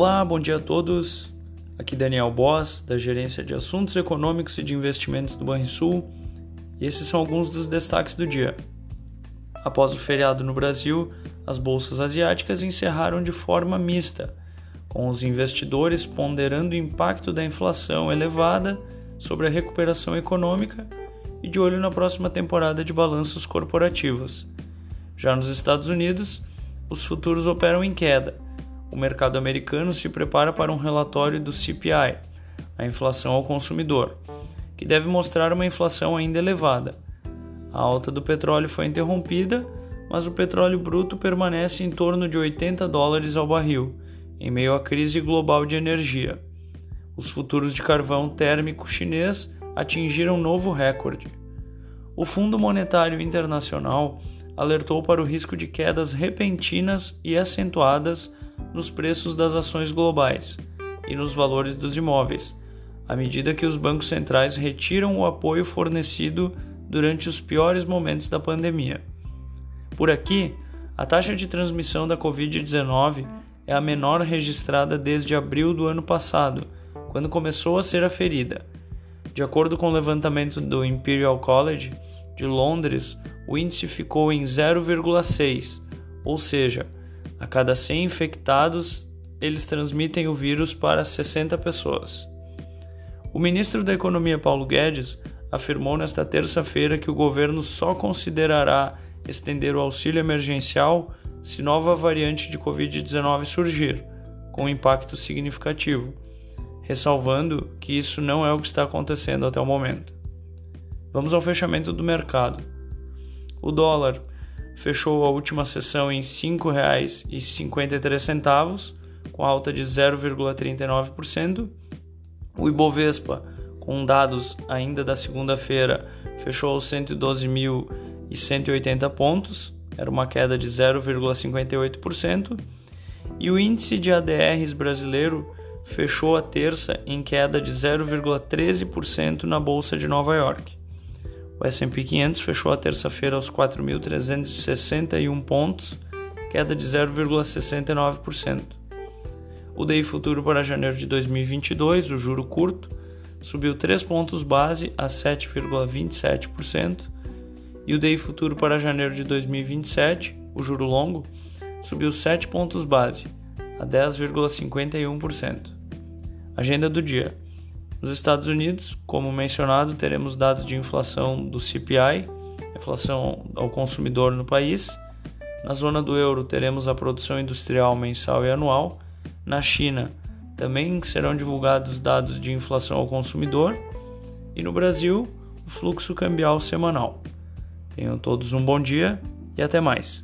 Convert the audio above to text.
Olá, bom dia a todos. Aqui Daniel Boss, da Gerência de Assuntos Econômicos e de Investimentos do Banrisul, e esses são alguns dos destaques do dia. Após o feriado no Brasil, as bolsas asiáticas encerraram de forma mista, com os investidores ponderando o impacto da inflação elevada sobre a recuperação econômica e de olho na próxima temporada de balanços corporativos. Já nos Estados Unidos, os futuros operam em queda o mercado americano se prepara para um relatório do CPI, a inflação ao consumidor, que deve mostrar uma inflação ainda elevada. A alta do petróleo foi interrompida, mas o petróleo bruto permanece em torno de 80 dólares ao barril, em meio à crise global de energia. Os futuros de carvão térmico chinês atingiram novo recorde. O Fundo Monetário Internacional alertou para o risco de quedas repentinas e acentuadas nos preços das ações globais e nos valores dos imóveis, à medida que os bancos centrais retiram o apoio fornecido durante os piores momentos da pandemia. Por aqui, a taxa de transmissão da Covid-19 é a menor registrada desde abril do ano passado, quando começou a ser aferida. De acordo com o levantamento do Imperial College de Londres, o índice ficou em 0,6, ou seja, a cada 100 infectados, eles transmitem o vírus para 60 pessoas. O ministro da Economia Paulo Guedes afirmou nesta terça-feira que o governo só considerará estender o auxílio emergencial se nova variante de Covid-19 surgir, com impacto significativo, ressalvando que isso não é o que está acontecendo até o momento. Vamos ao fechamento do mercado. O dólar fechou a última sessão em R$ 5,53, com alta de 0,39%. O Ibovespa, com dados ainda da segunda-feira, fechou aos 112.180 pontos, era uma queda de 0,58%. E o índice de ADRs brasileiro fechou a terça em queda de 0,13% na Bolsa de Nova York. O S&P 500 fechou a terça-feira aos 4.361 pontos, queda de 0,69%. O DI futuro para janeiro de 2022, o juro curto, subiu 3 pontos base a 7,27%, e o DI futuro para janeiro de 2027, o juro longo, subiu 7 pontos base a 10,51%. Agenda do dia. Nos Estados Unidos, como mencionado, teremos dados de inflação do CPI, inflação ao consumidor no país. Na zona do euro, teremos a produção industrial mensal e anual. Na China, também serão divulgados dados de inflação ao consumidor. E no Brasil, o fluxo cambial semanal. Tenham todos um bom dia e até mais.